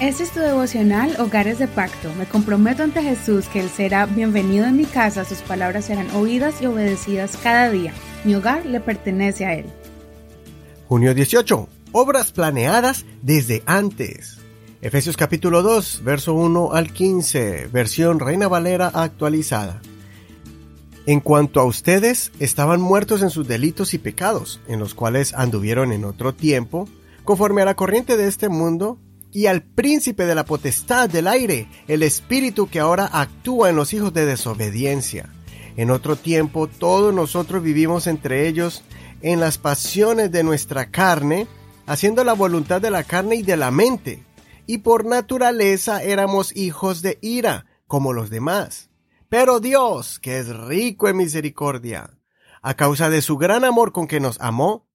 Este es tu devocional Hogares de Pacto. Me comprometo ante Jesús que Él será bienvenido en mi casa, sus palabras serán oídas y obedecidas cada día. Mi hogar le pertenece a Él. Junio 18. Obras planeadas desde antes. Efesios capítulo 2, verso 1 al 15, versión Reina Valera actualizada. En cuanto a ustedes, estaban muertos en sus delitos y pecados, en los cuales anduvieron en otro tiempo, conforme a la corriente de este mundo, y al príncipe de la potestad del aire, el espíritu que ahora actúa en los hijos de desobediencia. En otro tiempo todos nosotros vivimos entre ellos en las pasiones de nuestra carne, haciendo la voluntad de la carne y de la mente, y por naturaleza éramos hijos de ira, como los demás. Pero Dios, que es rico en misericordia, a causa de su gran amor con que nos amó,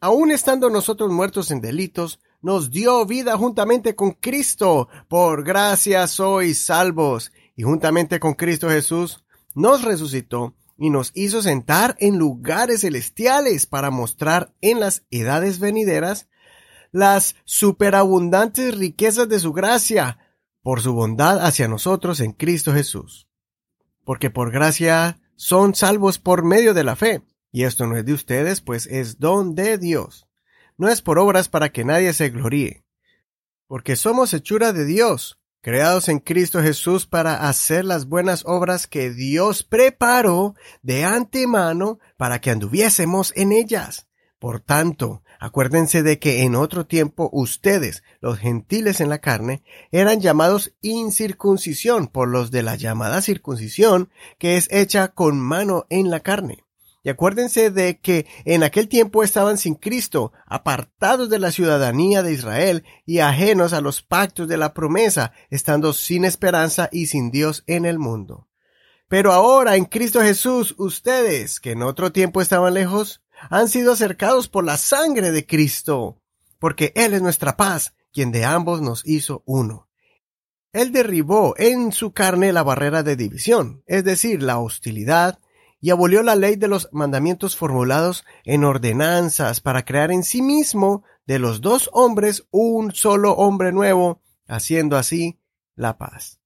aun estando nosotros muertos en delitos, nos dio vida juntamente con Cristo. Por gracia sois salvos. Y juntamente con Cristo Jesús nos resucitó y nos hizo sentar en lugares celestiales para mostrar en las edades venideras las superabundantes riquezas de su gracia por su bondad hacia nosotros en Cristo Jesús. Porque por gracia son salvos por medio de la fe. Y esto no es de ustedes, pues es don de Dios no es por obras para que nadie se gloríe, porque somos hechura de Dios, creados en Cristo Jesús para hacer las buenas obras que Dios preparó de antemano para que anduviésemos en ellas. Por tanto, acuérdense de que en otro tiempo ustedes, los gentiles en la carne, eran llamados incircuncisión por los de la llamada circuncisión, que es hecha con mano en la carne y acuérdense de que en aquel tiempo estaban sin Cristo, apartados de la ciudadanía de Israel y ajenos a los pactos de la promesa, estando sin esperanza y sin Dios en el mundo. Pero ahora en Cristo Jesús, ustedes, que en otro tiempo estaban lejos, han sido acercados por la sangre de Cristo, porque Él es nuestra paz, quien de ambos nos hizo uno. Él derribó en su carne la barrera de división, es decir, la hostilidad, y abolió la ley de los mandamientos formulados en ordenanzas para crear en sí mismo de los dos hombres un solo hombre nuevo, haciendo así la paz.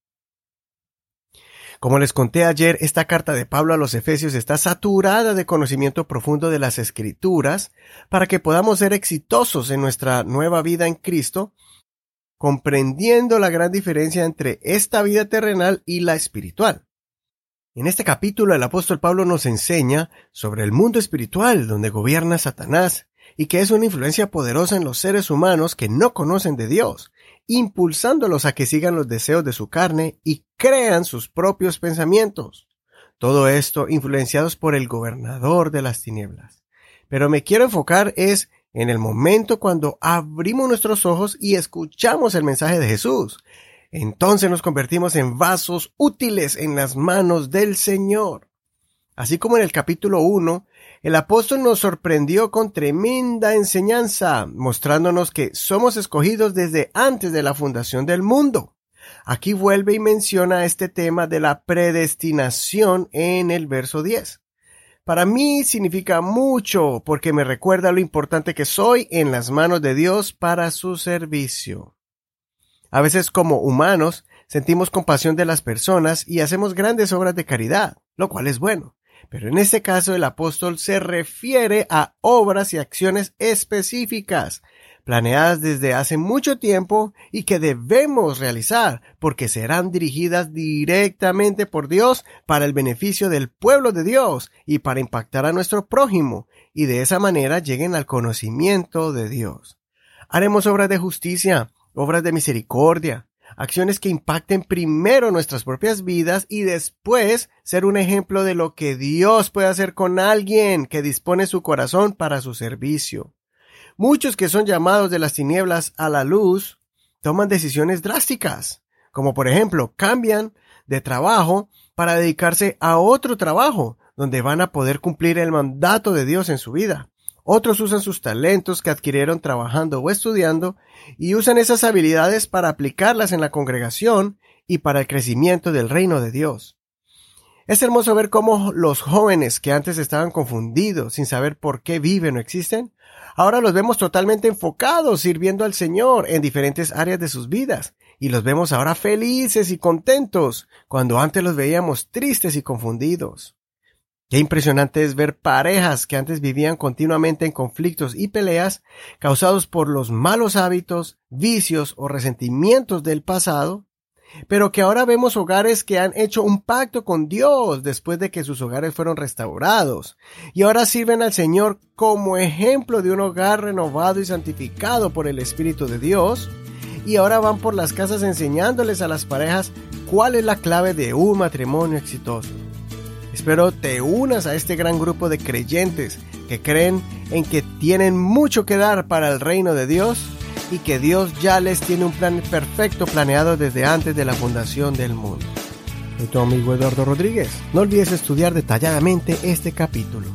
Como les conté ayer, esta carta de Pablo a los Efesios está saturada de conocimiento profundo de las Escrituras para que podamos ser exitosos en nuestra nueva vida en Cristo, comprendiendo la gran diferencia entre esta vida terrenal y la espiritual. En este capítulo el apóstol Pablo nos enseña sobre el mundo espiritual donde gobierna Satanás y que es una influencia poderosa en los seres humanos que no conocen de Dios, impulsándolos a que sigan los deseos de su carne y crean sus propios pensamientos. Todo esto influenciados por el gobernador de las tinieblas. Pero me quiero enfocar es en el momento cuando abrimos nuestros ojos y escuchamos el mensaje de Jesús, entonces nos convertimos en vasos útiles en las manos del Señor. Así como en el capítulo 1, el apóstol nos sorprendió con tremenda enseñanza, mostrándonos que somos escogidos desde antes de la fundación del mundo. Aquí vuelve y menciona este tema de la predestinación en el verso 10. Para mí significa mucho porque me recuerda lo importante que soy en las manos de Dios para su servicio. A veces como humanos sentimos compasión de las personas y hacemos grandes obras de caridad, lo cual es bueno. Pero en este caso el apóstol se refiere a obras y acciones específicas, planeadas desde hace mucho tiempo y que debemos realizar porque serán dirigidas directamente por Dios para el beneficio del pueblo de Dios y para impactar a nuestro prójimo y de esa manera lleguen al conocimiento de Dios. Haremos obras de justicia, obras de misericordia, acciones que impacten primero nuestras propias vidas y después ser un ejemplo de lo que Dios puede hacer con alguien que dispone su corazón para su servicio. Muchos que son llamados de las tinieblas a la luz toman decisiones drásticas, como por ejemplo cambian de trabajo para dedicarse a otro trabajo donde van a poder cumplir el mandato de Dios en su vida. Otros usan sus talentos que adquirieron trabajando o estudiando y usan esas habilidades para aplicarlas en la congregación y para el crecimiento del reino de Dios. Es hermoso ver cómo los jóvenes que antes estaban confundidos sin saber por qué viven o existen, ahora los vemos totalmente enfocados sirviendo al Señor en diferentes áreas de sus vidas y los vemos ahora felices y contentos cuando antes los veíamos tristes y confundidos. Qué impresionante es ver parejas que antes vivían continuamente en conflictos y peleas causados por los malos hábitos, vicios o resentimientos del pasado, pero que ahora vemos hogares que han hecho un pacto con Dios después de que sus hogares fueron restaurados, y ahora sirven al Señor como ejemplo de un hogar renovado y santificado por el Espíritu de Dios, y ahora van por las casas enseñándoles a las parejas cuál es la clave de un matrimonio exitoso. Espero te unas a este gran grupo de creyentes que creen en que tienen mucho que dar para el reino de Dios y que Dios ya les tiene un plan perfecto planeado desde antes de la fundación del mundo. Soy tu amigo Eduardo Rodríguez. No olvides estudiar detalladamente este capítulo.